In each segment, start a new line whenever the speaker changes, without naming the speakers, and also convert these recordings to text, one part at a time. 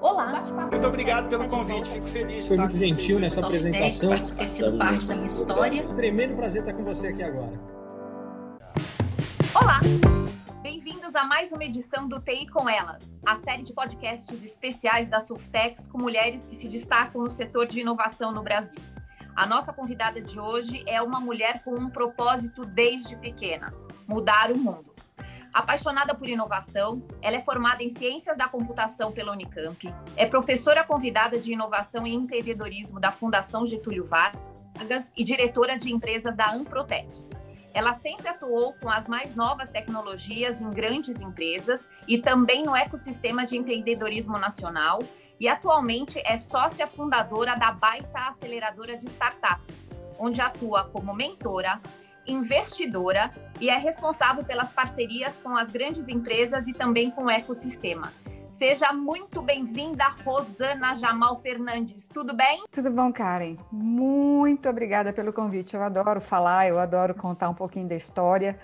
Olá, muito obrigado pelo convite, fico feliz.
Foi muito gentil nessa apresentação.
Por ter sido parte da minha história.
Um tremendo prazer estar com você aqui agora.
Olá! Bem-vindos a mais uma edição do TI com Elas, a série de podcasts especiais da Surtex com mulheres que se destacam no setor de inovação no Brasil. A nossa convidada de hoje é uma mulher com um propósito desde pequena: mudar o mundo. Apaixonada por inovação, ela é formada em Ciências da Computação pela Unicamp, é professora convidada de Inovação e Empreendedorismo da Fundação Getúlio Vargas e diretora de empresas da Amprotec. Ela sempre atuou com as mais novas tecnologias em grandes empresas e também no ecossistema de empreendedorismo nacional e atualmente é sócia fundadora da Baita Aceleradora de Startups, onde atua como mentora, investidora e é responsável pelas parcerias com as grandes empresas e também com o ecossistema. Seja muito bem-vinda, Rosana Jamal Fernandes. Tudo bem?
Tudo bom, Karen. Muito obrigada pelo convite. Eu adoro falar, eu adoro contar um pouquinho da história.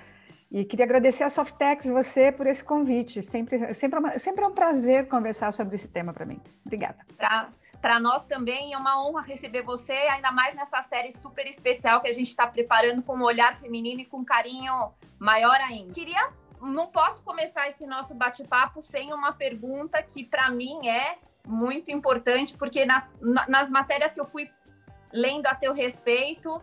E queria agradecer a Softex e você por esse convite. Sempre, sempre, é sempre é um prazer conversar sobre esse tema para mim. Obrigada.
Para nós também é uma honra receber você, ainda mais nessa série super especial que a gente está preparando com um olhar feminino e com um carinho maior ainda. Queria, não posso começar esse nosso bate-papo sem uma pergunta que para mim é muito importante, porque na, na, nas matérias que eu fui lendo a teu respeito,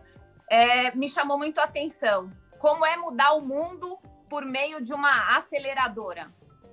é, me chamou muito a atenção como é mudar o mundo por meio de uma aceleradora?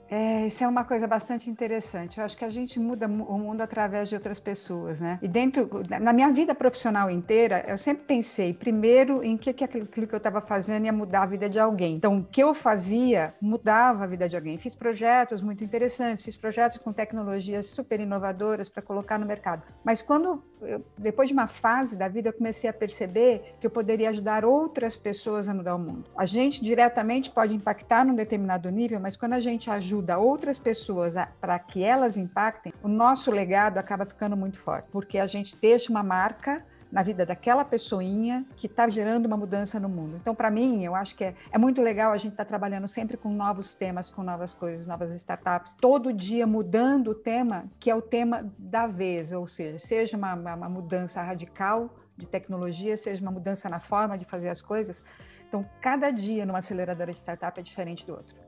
É, isso é uma coisa bastante interessante. Eu acho que a gente muda o mundo através de outras pessoas, né? E dentro, na minha vida profissional inteira, eu sempre pensei, primeiro, em que, que aquilo que eu estava fazendo ia mudar a vida de alguém. Então, o que eu fazia mudava a vida de alguém. Fiz projetos muito interessantes, fiz projetos com tecnologias super inovadoras para colocar no mercado. Mas quando, eu, depois de uma fase da vida, eu comecei a perceber que eu poderia ajudar outras pessoas a mudar o mundo. A gente diretamente pode impactar num determinado nível, mas quando a gente ajuda ajuda outras pessoas para que elas impactem, o nosso legado acaba ficando muito forte, porque a gente deixa uma marca na vida daquela pessoinha que está gerando uma mudança no mundo. Então, para mim, eu acho que é, é muito legal a gente estar tá trabalhando sempre com novos temas, com novas coisas, novas startups, todo dia mudando o tema, que é o tema da vez, ou seja, seja uma, uma, uma mudança radical de tecnologia, seja uma mudança na forma de fazer as coisas. Então, cada dia numa aceleradora de startup é diferente do outro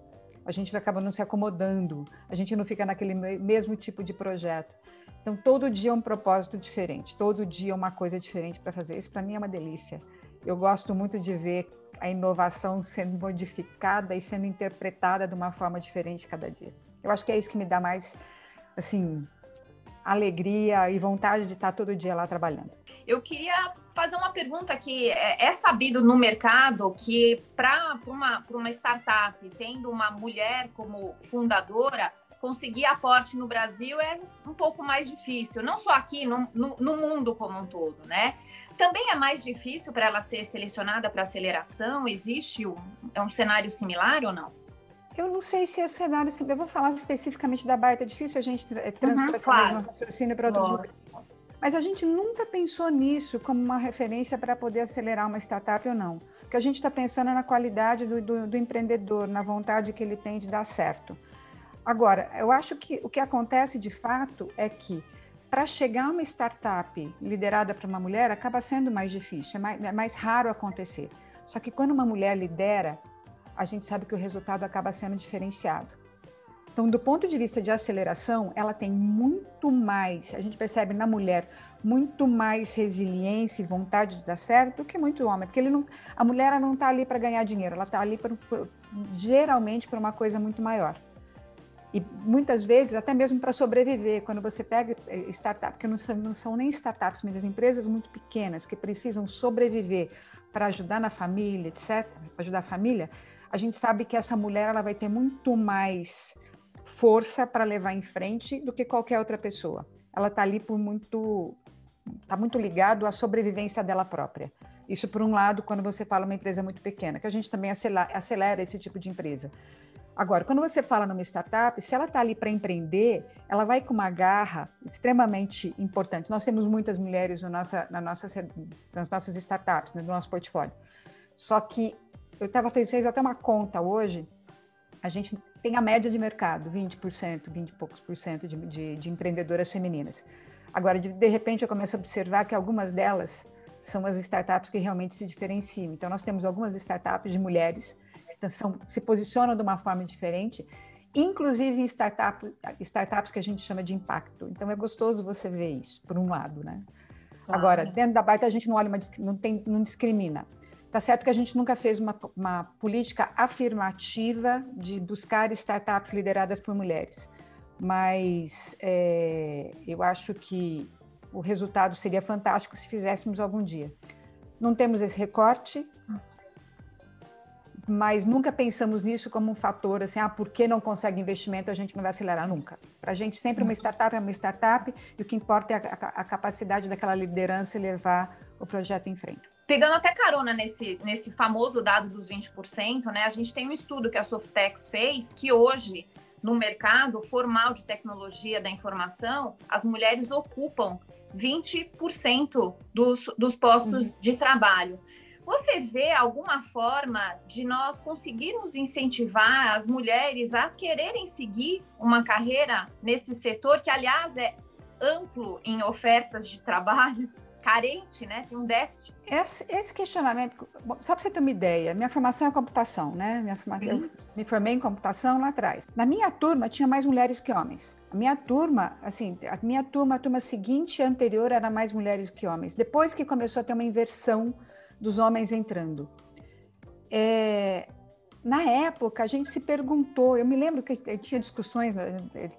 a gente acaba não se acomodando, a gente não fica naquele mesmo tipo de projeto. Então, todo dia é um propósito diferente, todo dia é uma coisa diferente para fazer. Isso, para mim, é uma delícia. Eu gosto muito de ver a inovação sendo modificada e sendo interpretada de uma forma diferente cada dia. Eu acho que é isso que me dá mais, assim, alegria e vontade de estar todo dia lá trabalhando.
Eu queria fazer uma pergunta que é, é sabido no mercado que para uma, uma startup, tendo uma mulher como fundadora, conseguir aporte no Brasil é um pouco mais difícil, não só aqui, no, no, no mundo como um todo, né? Também é mais difícil para ela ser selecionada para aceleração? Existe um, é um cenário similar ou não?
Eu não sei se é cenário, eu vou falar especificamente da Baita, é difícil a gente transpor uhum, esse claro. mesmo raciocínio para outros lugares. Mas a gente nunca pensou nisso como uma referência para poder acelerar uma startup ou não. Que a gente está pensando é na qualidade do, do, do, empreendedor, na vontade que ele tem de dar certo. Agora, eu acho que o que acontece de fato é que para chegar uma startup liderada por uma mulher acaba sendo mais difícil, é mais, é mais raro acontecer. Só que quando uma mulher lidera, a gente sabe que o resultado acaba sendo diferenciado. Então, do ponto de vista de aceleração, ela tem muito mais, a gente percebe na mulher, muito mais resiliência e vontade de dar certo do que muito homem, porque ele não, a mulher não está ali para ganhar dinheiro, ela está ali por, geralmente para uma coisa muito maior. E muitas vezes até mesmo para sobreviver, quando você pega eh, startup, que não são, não são nem startups, mas as empresas muito pequenas que precisam sobreviver para ajudar na família, etc., ajudar a família, a gente sabe que essa mulher ela vai ter muito mais força para levar em frente do que qualquer outra pessoa. Ela está ali por muito, está muito ligado à sobrevivência dela própria. Isso por um lado, quando você fala uma empresa muito pequena, que a gente também acelera, acelera esse tipo de empresa. Agora, quando você fala numa startup, se ela está ali para empreender, ela vai com uma garra extremamente importante. Nós temos muitas mulheres no nossa, na nossa, nas nossas startups, no nosso portfólio. Só que eu estava fez até uma conta hoje. A gente tem a média de mercado, 20%, 20 e poucos por cento de, de, de empreendedoras femininas. Agora, de, de repente, eu começo a observar que algumas delas são as startups que realmente se diferenciam. Então, nós temos algumas startups de mulheres que são, se posicionam de uma forma diferente, inclusive em startup, startups que a gente chama de impacto. Então, é gostoso você ver isso, por um lado, né? Agora, dentro da Baita, a gente não olha, uma, não, tem, não discrimina. Tá certo que a gente nunca fez uma, uma política afirmativa de buscar startups lideradas por mulheres, mas é, eu acho que o resultado seria fantástico se fizéssemos algum dia. Não temos esse recorte, mas nunca pensamos nisso como um fator assim, ah, por que não consegue investimento, a gente não vai acelerar nunca. Para a gente, sempre uma startup é uma startup e o que importa é a, a, a capacidade daquela liderança levar o projeto em frente.
Pegando até carona nesse, nesse famoso dado dos 20%, né, a gente tem um estudo que a Softex fez que hoje, no mercado formal de tecnologia da informação, as mulheres ocupam 20% dos, dos postos uhum. de trabalho. Você vê alguma forma de nós conseguirmos incentivar as mulheres a quererem seguir uma carreira nesse setor, que, aliás, é amplo em ofertas de trabalho? Carente, né? Tem um déficit.
Esse, esse questionamento, só para você ter uma ideia, minha formação é computação, né? Minha formação, Eu me formei em computação lá atrás. Na minha turma tinha mais mulheres que homens. A minha turma, assim, a minha turma, a turma seguinte e anterior era mais mulheres que homens. Depois que começou a ter uma inversão dos homens entrando. É, na época, a gente se perguntou, eu me lembro que tinha discussões com né,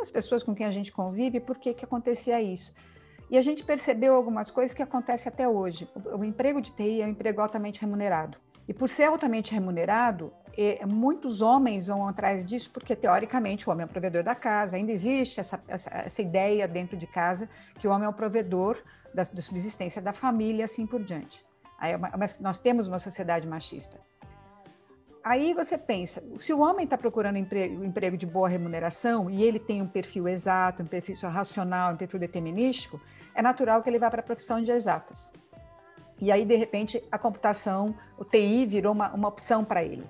as pessoas com quem a gente convive, por que, que acontecia isso. E a gente percebeu algumas coisas que acontecem até hoje. O, emprego de TI é um emprego altamente remunerado. E por ser altamente remunerado, é, muitos homens vão atrás disso, porque teoricamente o homem é o provedor da casa. Ainda existe essa, essa, essa ideia dentro de casa que o homem é o provedor da, da subsistência da família assim por diante. Aí, é nós temos uma sociedade machista. Aí você pensa, se o homem está procurando emprego, emprego de boa remuneração e ele tem um perfil exato, um perfil racional, um perfil determinístico, é natural que ele vá para a profissão de exatas. E aí, de repente, a computação, o TI virou uma, uma opção para ele.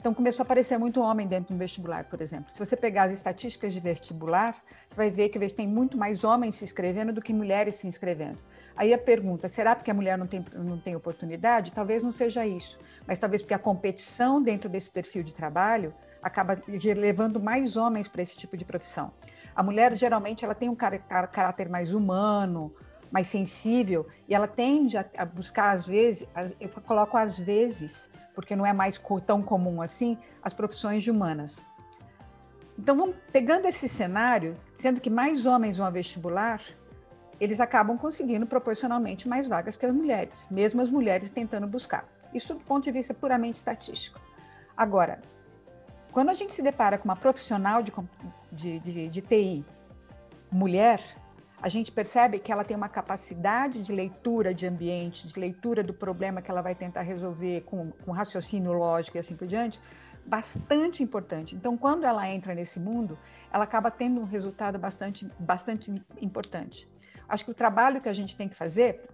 Então, começou a aparecer muito homem dentro do vestibular, por exemplo. Se você pegar as estatísticas de vestibular, você vai ver que tem muito mais homens se inscrevendo do que mulheres se inscrevendo. Aí a pergunta, será porque a mulher não tem, não tem oportunidade? Talvez não seja isso, mas talvez porque a competição dentro desse perfil de trabalho acaba levando mais homens para esse tipo de profissão. A mulher, geralmente, ela tem um caráter mais humano, mais sensível, e ela tende a, a buscar, às vezes, as, eu coloco às vezes, porque não é mais tão comum assim, as profissões humanas. Então, vamos pegando esse cenário, sendo que mais homens vão a vestibular, eles acabam conseguindo proporcionalmente mais vagas que as mulheres, mesmo as mulheres tentando buscar. Isso do ponto de vista puramente estatístico. Agora, quando a gente se depara com uma profissional de, de, de, de TI, mulher, a gente percebe que ela tem uma capacidade de leitura de ambiente, de leitura do problema que ela vai tentar resolver com, com raciocínio lógico e assim por diante, bastante importante. Então, quando ela entra nesse mundo, ela acaba tendo um resultado bastante, bastante importante. Acho que o trabalho que a gente tem que fazer,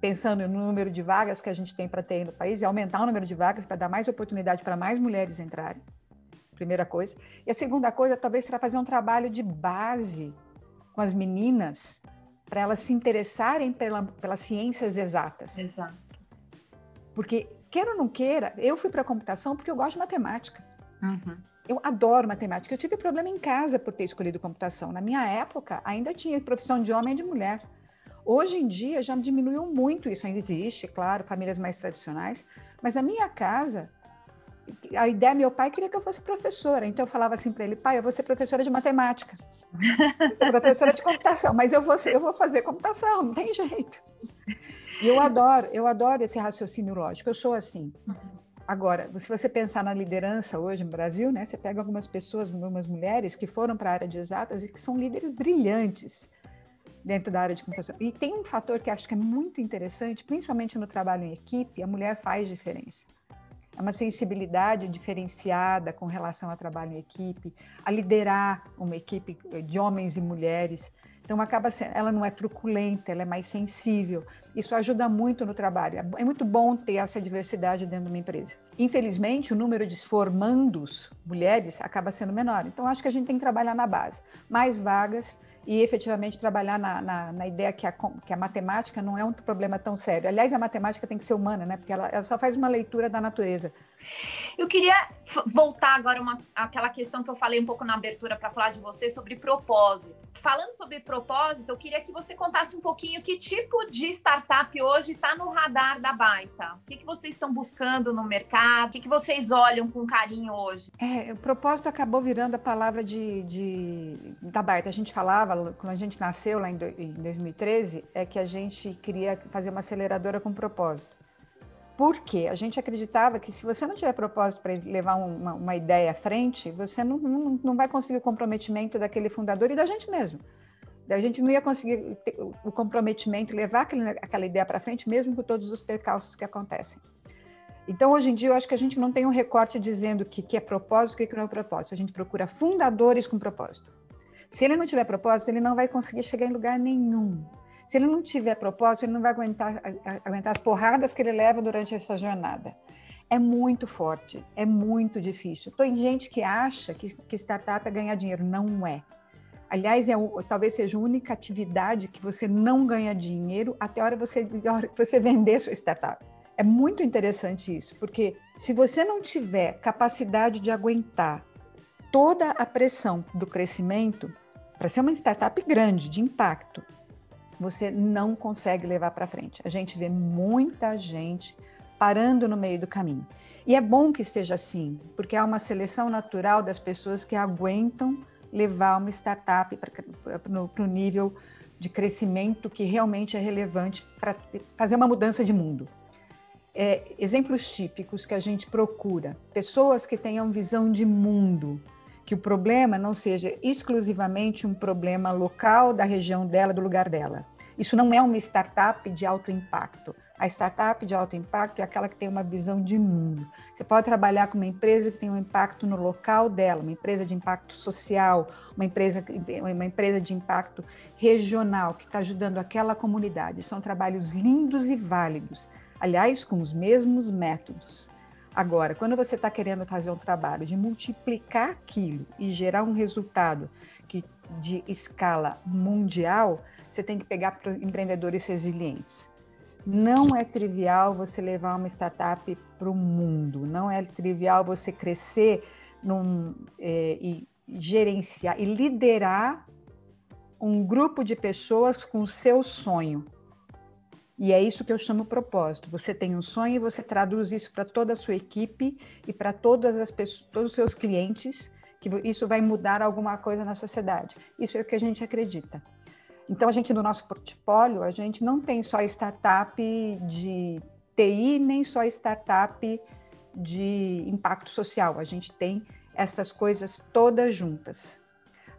pensando no número de vagas que a gente tem para ter no país, é aumentar o número de vagas para dar mais oportunidade para mais mulheres entrarem. Primeira coisa. E a segunda coisa, talvez, será fazer um trabalho de base com as meninas para elas se interessarem pela, pelas ciências exatas.
Exato.
Porque, queira ou não queira, eu fui para a computação porque eu gosto de matemática.
Uhum.
Eu adoro matemática. Eu tive problema em casa por ter escolhido computação. Na minha época, ainda tinha profissão de homem e de mulher. Hoje em dia já diminuiu muito isso. Ainda existe, claro, famílias mais tradicionais. Mas na minha casa, a ideia, meu pai queria que eu fosse professora, então eu falava assim para ele, pai, eu vou ser professora de matemática, sou professora de computação, mas eu vou, ser, eu vou fazer computação, não tem jeito. E eu adoro, eu adoro esse raciocínio lógico, eu sou assim. Agora, se você pensar na liderança hoje no Brasil, né, você pega algumas pessoas, algumas mulheres que foram para a área de exatas e que são líderes brilhantes dentro da área de computação. E tem um fator que acho que é muito interessante, principalmente no trabalho em equipe, a mulher faz diferença uma sensibilidade diferenciada com relação ao trabalho em equipe, a liderar uma equipe de homens e mulheres. Então acaba sendo, ela não é truculenta, ela é mais sensível. Isso ajuda muito no trabalho. É muito bom ter essa diversidade dentro de uma empresa. Infelizmente, o número de formandos mulheres acaba sendo menor. Então acho que a gente tem que trabalhar na base, mais vagas e efetivamente trabalhar na, na, na ideia que a, que a, matemática não é um problema tão sério. Aliás, a matemática tem que ser humana, né? Porque ela, ela só faz uma leitura da natureza.
Eu queria voltar agora uma, aquela questão que eu falei um pouco na abertura para falar de você sobre propósito. Falando sobre propósito, eu queria que você contasse um pouquinho que tipo de startup hoje está no radar da Baita. O que, que vocês estão buscando no mercado? O que, que vocês olham com carinho hoje?
É, o propósito acabou virando a palavra de, de da Baita. A gente falava, quando a gente nasceu lá em, do, em 2013, é que a gente queria fazer uma aceleradora com propósito. Por quê? A gente acreditava que se você não tiver propósito para levar uma, uma, ideia à frente, você não, não, não vai conseguir o comprometimento daquele fundador e da gente mesmo. A gente não ia conseguir o comprometimento, levar aquele, aquela ideia para frente, mesmo com todos os percalços que acontecem. Então, hoje em dia, eu acho que a gente não tem um recorte dizendo o que, que é propósito e o que não é propósito. A gente procura fundadores com propósito. Se ele não tiver propósito, ele não vai conseguir chegar em lugar nenhum. Se ele não tiver propósito, ele não vai aguentar, aguentar as porradas que ele leva durante essa jornada. É muito forte, é muito difícil. Tem gente que acha que, que startup é ganhar dinheiro. Não é. Aliás, é, talvez seja a única atividade que você não ganha dinheiro até a hora, você, que você vender sua startup. É muito interessante isso, porque se você não tiver capacidade de aguentar toda a pressão do crescimento, para ser uma startup grande, de impacto, você não consegue levar para frente. A gente vê muita gente parando no meio do caminho. E é bom que seja assim, porque há uma seleção natural das pessoas que aguentam levar uma startup para o nível de crescimento que realmente é relevante para fazer uma mudança de mundo. É, exemplos típicos que a gente procura: pessoas que tenham visão de mundo, que o problema não seja exclusivamente um problema local da região dela, do lugar dela. Isso não é uma startup de alto impacto. A startup de alto impacto é aquela que tem uma visão de mundo. Você pode trabalhar com uma empresa que tem um impacto no local dela, uma empresa de impacto social, uma empresa, uma empresa de impacto regional, que está ajudando aquela comunidade. São trabalhos lindos e válidos, aliás, com os mesmos métodos. Agora, quando você está querendo fazer um trabalho de multiplicar aquilo e gerar um resultado que de escala mundial, você tem que pegar empreendedores resilientes. Não é trivial você levar uma startup para o mundo, não é trivial você crescer num, é, e gerenciar e liderar um grupo de pessoas com o seu sonho. E é isso que eu chamo propósito. Você tem um sonho e você traduz isso para toda a sua equipe e para todas as pessoas, todos os seus clientes, que isso vai mudar alguma coisa na sociedade. Isso é o que a gente acredita. Então a gente no nosso portfólio, a gente não tem só startup de TI, nem só startup de impacto social. A gente tem essas coisas todas juntas.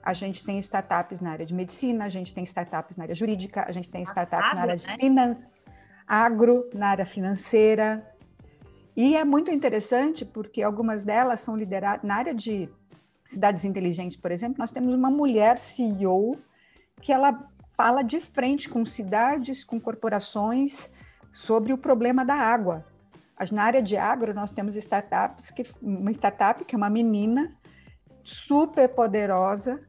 A gente tem startups na área de medicina, a gente tem startups na área jurídica, a gente tem startups agro, na área de né? finanças, agro, na área financeira. E é muito interessante porque algumas delas são lideradas na área de cidades inteligentes, por exemplo, nós temos uma mulher CEO que ela fala de frente com cidades, com corporações sobre o problema da água. Na área de agro, nós temos startups, que, uma startup que é uma menina super poderosa,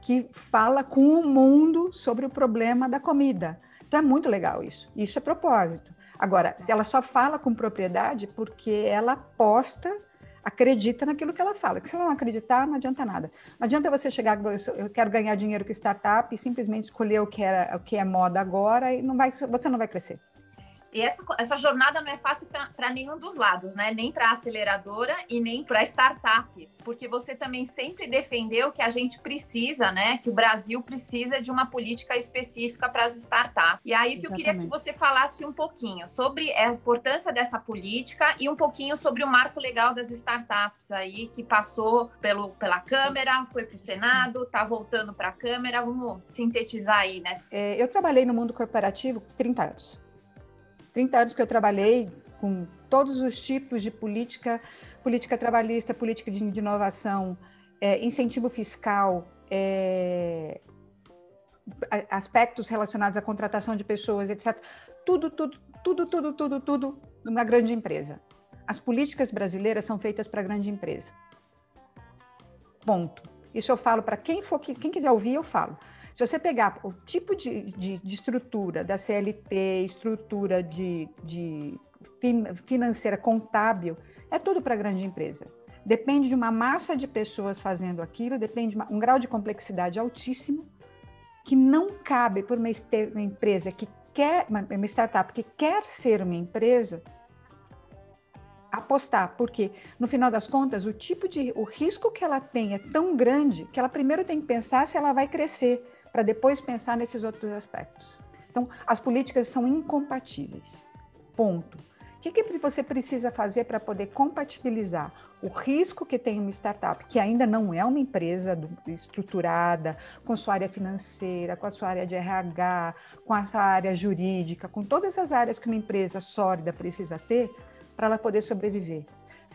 que fala com o mundo sobre o problema da comida. Então é muito legal isso. Isso é propósito. Agora, ela só fala com propriedade porque ela aposta, acredita naquilo que ela fala. Se ela não acreditar, não adianta nada. Não adianta você chegar, eu quero ganhar dinheiro com startup e simplesmente escolher o que, era, o que é moda agora e não vai, você não vai crescer.
E essa, essa jornada não é fácil para nenhum dos lados, né? Nem para a aceleradora e nem para a startup, porque você também sempre defendeu que a gente precisa, né? Que o Brasil precisa de uma política específica para as startups. E aí que eu queria que você falasse um pouquinho sobre a importância dessa política e um pouquinho sobre o marco legal das startups aí que passou pelo, pela Câmara, foi para o Senado, está voltando para a Câmara. Vamos sintetizar aí, né?
É, eu trabalhei no mundo corporativo 30 anos. 30 anos que eu trabalhei com todos os tipos de política, política trabalhista, política de, inovação, é, incentivo fiscal, é, aspectos relacionados à contratação de pessoas, etc. Tudo, tudo, tudo, tudo, tudo, tudo numa grande empresa. As políticas brasileiras são feitas para grande empresa. Ponto. Isso eu falo para quem for, quem quiser ouvir, eu falo. Se você pegar o tipo de, de, de estrutura da CLT, estrutura de, de financeira contábil, é tudo para grande empresa. Depende de uma massa de pessoas fazendo aquilo, depende de uma, um grau de complexidade altíssimo, que não cabe por uma, uma empresa que quer, uma, uma startup que quer ser uma empresa, apostar, porque no final das contas o tipo de o risco que ela tem é tão grande que ela primeiro tem que pensar se ela vai crescer para depois pensar nesses outros aspectos. Então, as políticas são incompatíveis. Ponto. O que, que você precisa fazer para poder compatibilizar o risco que tem uma startup, que ainda não é uma empresa estruturada, com sua área financeira, com a sua área de RH, com a sua área jurídica, com todas as áreas que uma empresa sólida precisa ter para ela poder sobreviver?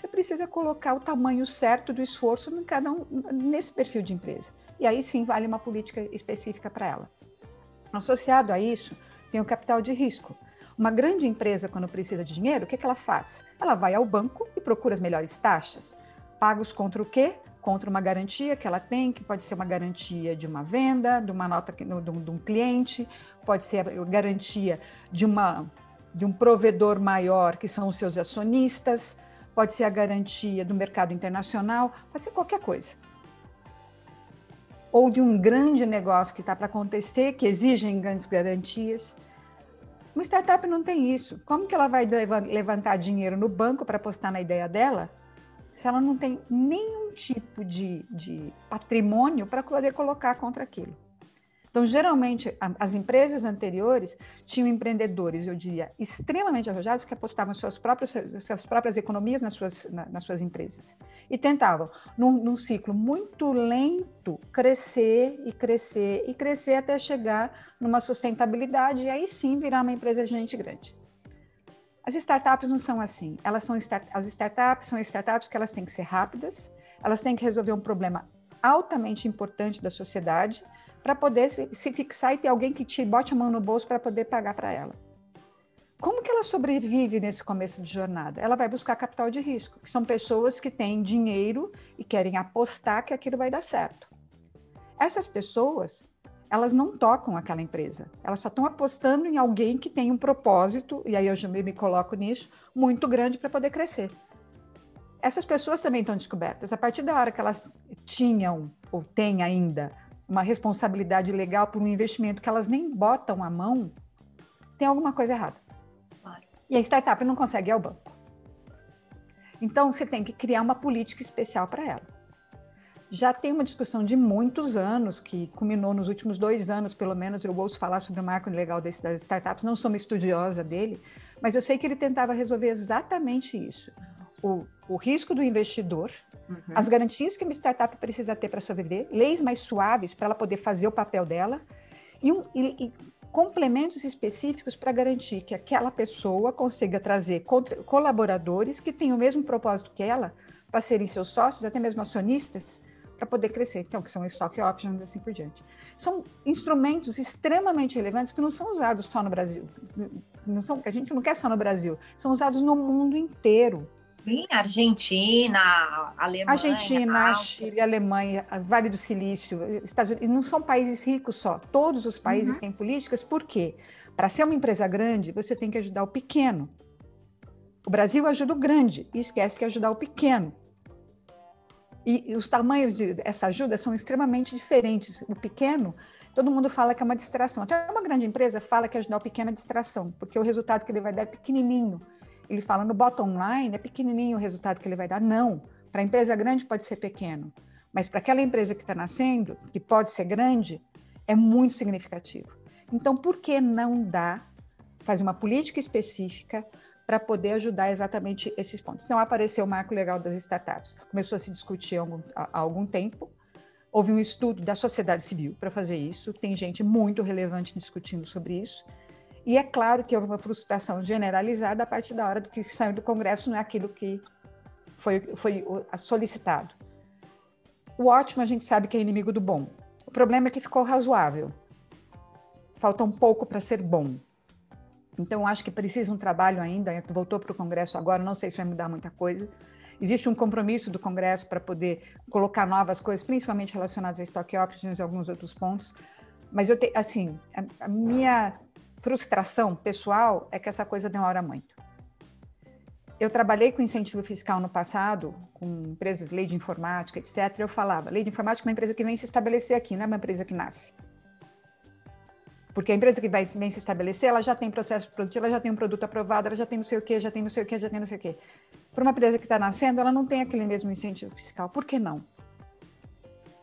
Você precisa colocar o tamanho certo do esforço em cada um, nesse perfil de empresa. E aí sim vale uma política específica para ela. Associado a isso, tem o capital de risco uma grande empresa, quando precisa de dinheiro, o que, que ela faz? Ela vai ao banco e procura as melhores taxas. Pagos contra o quê? Contra uma garantia que ela tem, que pode ser uma garantia de uma venda, de uma nota de um cliente, pode ser a garantia de, uma, de um provedor maior, que são os seus acionistas, pode ser a garantia do mercado internacional, pode ser qualquer coisa ou de um grande negócio que está para acontecer, que exigem grandes garantias. Uma startup não tem isso. Como que ela vai levantar dinheiro no banco para apostar na ideia dela se ela não tem nenhum tipo de, de patrimônio para poder colocar contra aquilo? Então, geralmente, as empresas anteriores tinham empreendedores, eu diria, extremamente arrojados que apostavam suas próprias, suas próprias economias nas suas, nas suas empresas. E tentavam, num, num ciclo muito lento, crescer e crescer e crescer até chegar numa sustentabilidade e aí sim virar uma empresa de gente grande. As startups não são assim. Elas são start, as startups são startups que elas têm que ser rápidas, elas têm que resolver um problema altamente importante da sociedade para poder se, fixar e ter alguém que te bote a mão no bolso para poder pagar para ela. Como que ela sobrevive nesse começo de jornada? Ela vai buscar capital de risco, que são pessoas que têm dinheiro e querem apostar que aquilo vai dar certo. Essas pessoas, elas não tocam aquela empresa, elas só estão apostando em alguém que tem um propósito, e aí eu já me coloco nisso, muito grande para poder crescer. Essas pessoas também estão descobertas. A partir da hora que elas tinham, ou têm ainda, uma responsabilidade legal por um investimento que elas nem botam a mão, tem alguma coisa errada. Claro. E a startup não consegue ir ao banco. Então, você tem que criar uma política especial para ela. Já tem uma discussão de muitos anos, que culminou nos últimos dois anos, pelo menos, eu ouço falar sobre o marco legal das startups, não sou uma estudiosa dele, mas eu sei que ele tentava resolver exatamente isso o, o risco do investidor, uhum. as garantias que uma startup precisa ter para sobreviver, leis mais suaves para ela poder fazer o papel dela e, um, e, e complementos específicos para garantir que aquela pessoa consiga trazer contra, colaboradores que tenham o mesmo propósito que ela para serem seus sócios, até mesmo acionistas, para poder crescer, então, que são stock options e assim por diante. São instrumentos extremamente relevantes que não são usados só no Brasil. Não são, a gente não quer só no Brasil, são usados no mundo inteiro.
Sim, Argentina, Alemanha.
Argentina, Chile, Alemanha, Vale do Silício, Estados Unidos, não são países ricos só. Todos os países uhum. têm políticas, por quê? Para ser uma empresa grande, você tem que ajudar o pequeno. O Brasil ajuda o grande e esquece que ajudar o pequeno. E, e os tamanhos dessa ajuda são extremamente diferentes. O pequeno, todo mundo fala que é uma distração. Até uma grande empresa fala que ajudar o pequeno é distração, porque o resultado que ele vai dar é pequenininho ele fala no bottom line, é pequenininho o resultado que ele vai dar. Não, para a empresa grande pode ser pequeno, mas para aquela empresa que está nascendo, que pode ser grande, é muito significativo. Então, por que não dar, fazer uma política específica para poder ajudar exatamente esses pontos? Então, apareceu o marco legal das startups, começou a se discutir há algum, há algum tempo, houve um estudo da sociedade civil para fazer isso, tem gente muito relevante discutindo sobre isso, e é claro que houve uma frustração generalizada a partir da hora do que saiu do Congresso, não é aquilo que foi, foi solicitado. O ótimo a gente sabe que é inimigo do bom. O problema é que ficou razoável. falta um pouco para ser bom. Então, acho que precisa um trabalho ainda. Voltou para o Congresso agora, não sei se vai mudar muita coisa. Existe um compromisso do Congresso para poder colocar novas coisas, principalmente relacionadas a stock options e alguns outros pontos. Mas eu tenho, assim, a, a minha frustração pessoal é que essa coisa demora muito. Eu trabalhei com incentivo fiscal no passado, com empresas, lei de informática, etc. Eu falava, lei de informática é uma empresa que vem se estabelecer aqui, não é uma empresa que nasce. Porque a empresa que vai vem se estabelecer, ela já tem processo produtivo, ela já tem um produto aprovado, ela já tem não sei o quê, já tem não sei o quê, já tem não sei o quê. Para uma empresa que está nascendo, ela não tem aquele mesmo incentivo fiscal. Por que não?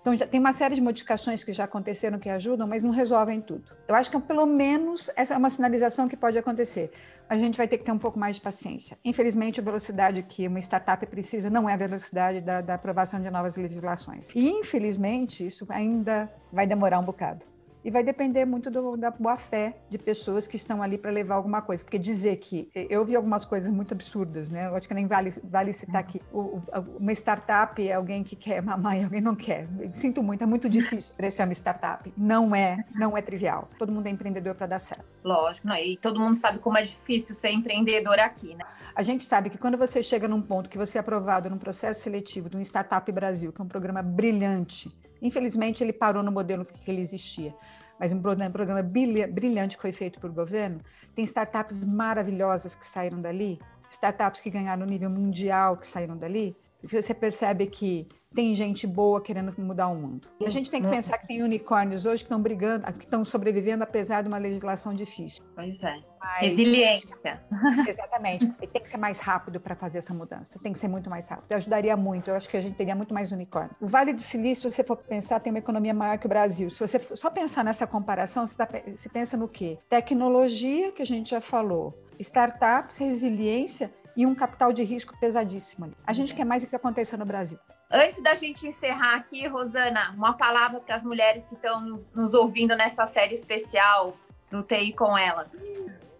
Então, já tem uma série de modificações que já aconteceram que ajudam, mas não resolvem tudo. Eu acho que, pelo menos, essa é uma sinalização que pode acontecer. A gente vai ter que ter um pouco mais de paciência. Infelizmente, a velocidade que uma startup precisa não é a velocidade da, da aprovação de novas legislações. E, infelizmente, isso ainda vai demorar um bocado. E vai depender muito do, da boa fé de pessoas que estão ali para levar alguma coisa. Porque dizer que eu vi algumas coisas muito absurdas, né? Eu acho que nem vale, vale citar aqui. O, uma startup é alguém que quer mamar e alguém não quer. Eu sinto muito, é muito difícil crescer uma startup. Não é, não é trivial. Todo mundo é empreendedor para dar certo.
Lógico, não, e todo mundo sabe como é difícil ser empreendedor aqui, né?
A gente sabe que quando você chega num ponto que você é aprovado num processo seletivo de um Startup Brasil, que é um programa brilhante, Infelizmente, ele parou no modelo que ele existia. Mas um programa brilhante que foi feito por governo. Tem startups maravilhosas que saíram dali, startups que ganharam nível mundial que saíram dali. Você percebe que tem gente boa querendo mudar o mundo. E a gente tem que uhum. pensar que tem unicórnios hoje que estão brigando, que estão sobrevivendo apesar de uma legislação difícil.
Pois é. Mas, Resiliência.
Exatamente. E tem que ser mais rápido para fazer essa mudança. Tem que ser muito mais rápido. Eu ajudaria muito. Eu acho que a gente teria muito mais unicórnio. O Vale do Silício, se você for pensar, tem uma economia maior que o Brasil. Se você só pensar nessa comparação, você, tá, você pensa no quê? Tecnologia, que a gente já falou. Startups, resiliência e um capital de risco pesadíssimo. A gente quer mais o que aconteça no Brasil.
Antes da gente encerrar aqui, Rosana, uma palavra para as mulheres que estão nos, ouvindo nessa série especial do TI com elas.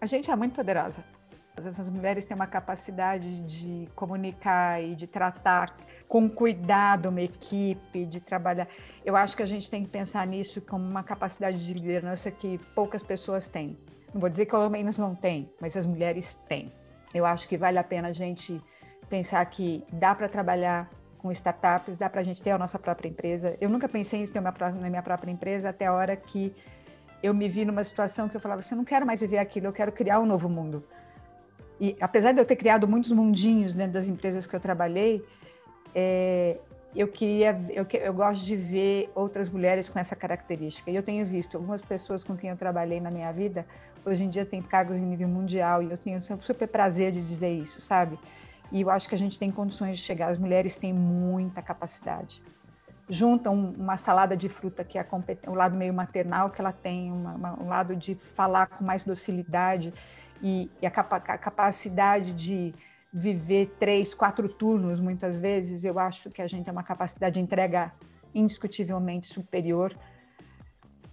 A gente é muito poderosa. Essas mulheres têm uma capacidade de comunicar e de tratar com cuidado uma equipe, de trabalhar. Eu acho que a gente tem que pensar nisso como uma capacidade de liderança que poucas pessoas têm. Não vou dizer que homens não têm, mas as mulheres têm. Eu acho que vale a pena a gente pensar que dá para trabalhar com startups, dá para a gente ter a nossa própria empresa. Eu nunca pensei em ter uma na minha própria empresa até a hora que eu me vi numa situação que eu falava assim, eu não quero mais viver aquilo, eu quero criar um novo mundo. E apesar de eu ter criado muitos mundinhos dentro das empresas que eu trabalhei, é, eu queria, eu, eu gosto de ver outras mulheres com essa característica. E eu tenho visto algumas pessoas com quem eu trabalhei na minha vida, hoje em dia têm cargos em nível mundial, e eu tenho super prazer de dizer isso, sabe? E eu acho que a gente tem condições de chegar. As mulheres têm muita capacidade. Juntam uma salada de fruta, que é o lado meio maternal que ela tem, uma, uma, um lado de falar com mais docilidade e, e a, capa a capacidade de viver três, quatro turnos, muitas vezes, eu acho que a gente tem uma capacidade de entrega indiscutivelmente superior.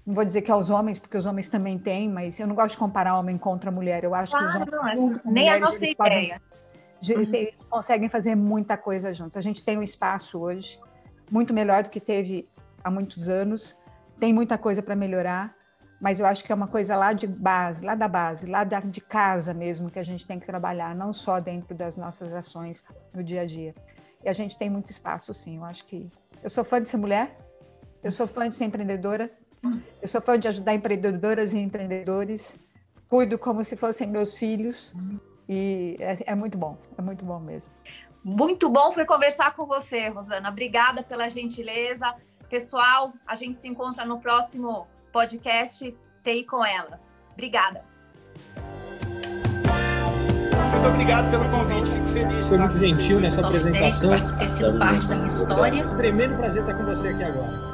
Não vou dizer que aos homens, porque os homens também têm, mas eu não gosto de comparar homem contra mulher. Eu acho claro,
que os homens. Não, nem a nossa ideia. Podem,
Uhum. Eles conseguem fazer muita coisa juntos. A gente tem um espaço hoje muito melhor do que teve há muitos anos. Tem muita coisa para melhorar, mas eu acho que é uma coisa lá de base, lá da base, lá de casa mesmo que a gente tem que trabalhar, não só dentro das nossas ações no dia a dia. E a gente tem muito espaço, sim. Eu acho que eu sou fã de ser mulher, eu sou fã de ser empreendedora, eu sou fã de ajudar empreendedoras e empreendedores. Cuido como se fossem meus filhos. E é, é muito bom, é muito bom mesmo.
Muito bom foi conversar com você, Rosana. Obrigada pela gentileza. Pessoal, a gente se encontra no próximo podcast TI com elas. Obrigada.
Muito obrigado pelo convite, fico feliz.
Foi muito gentil nessa apresentação.
Por ter sido parte da minha história.
Tremendo prazer estar com você aqui agora.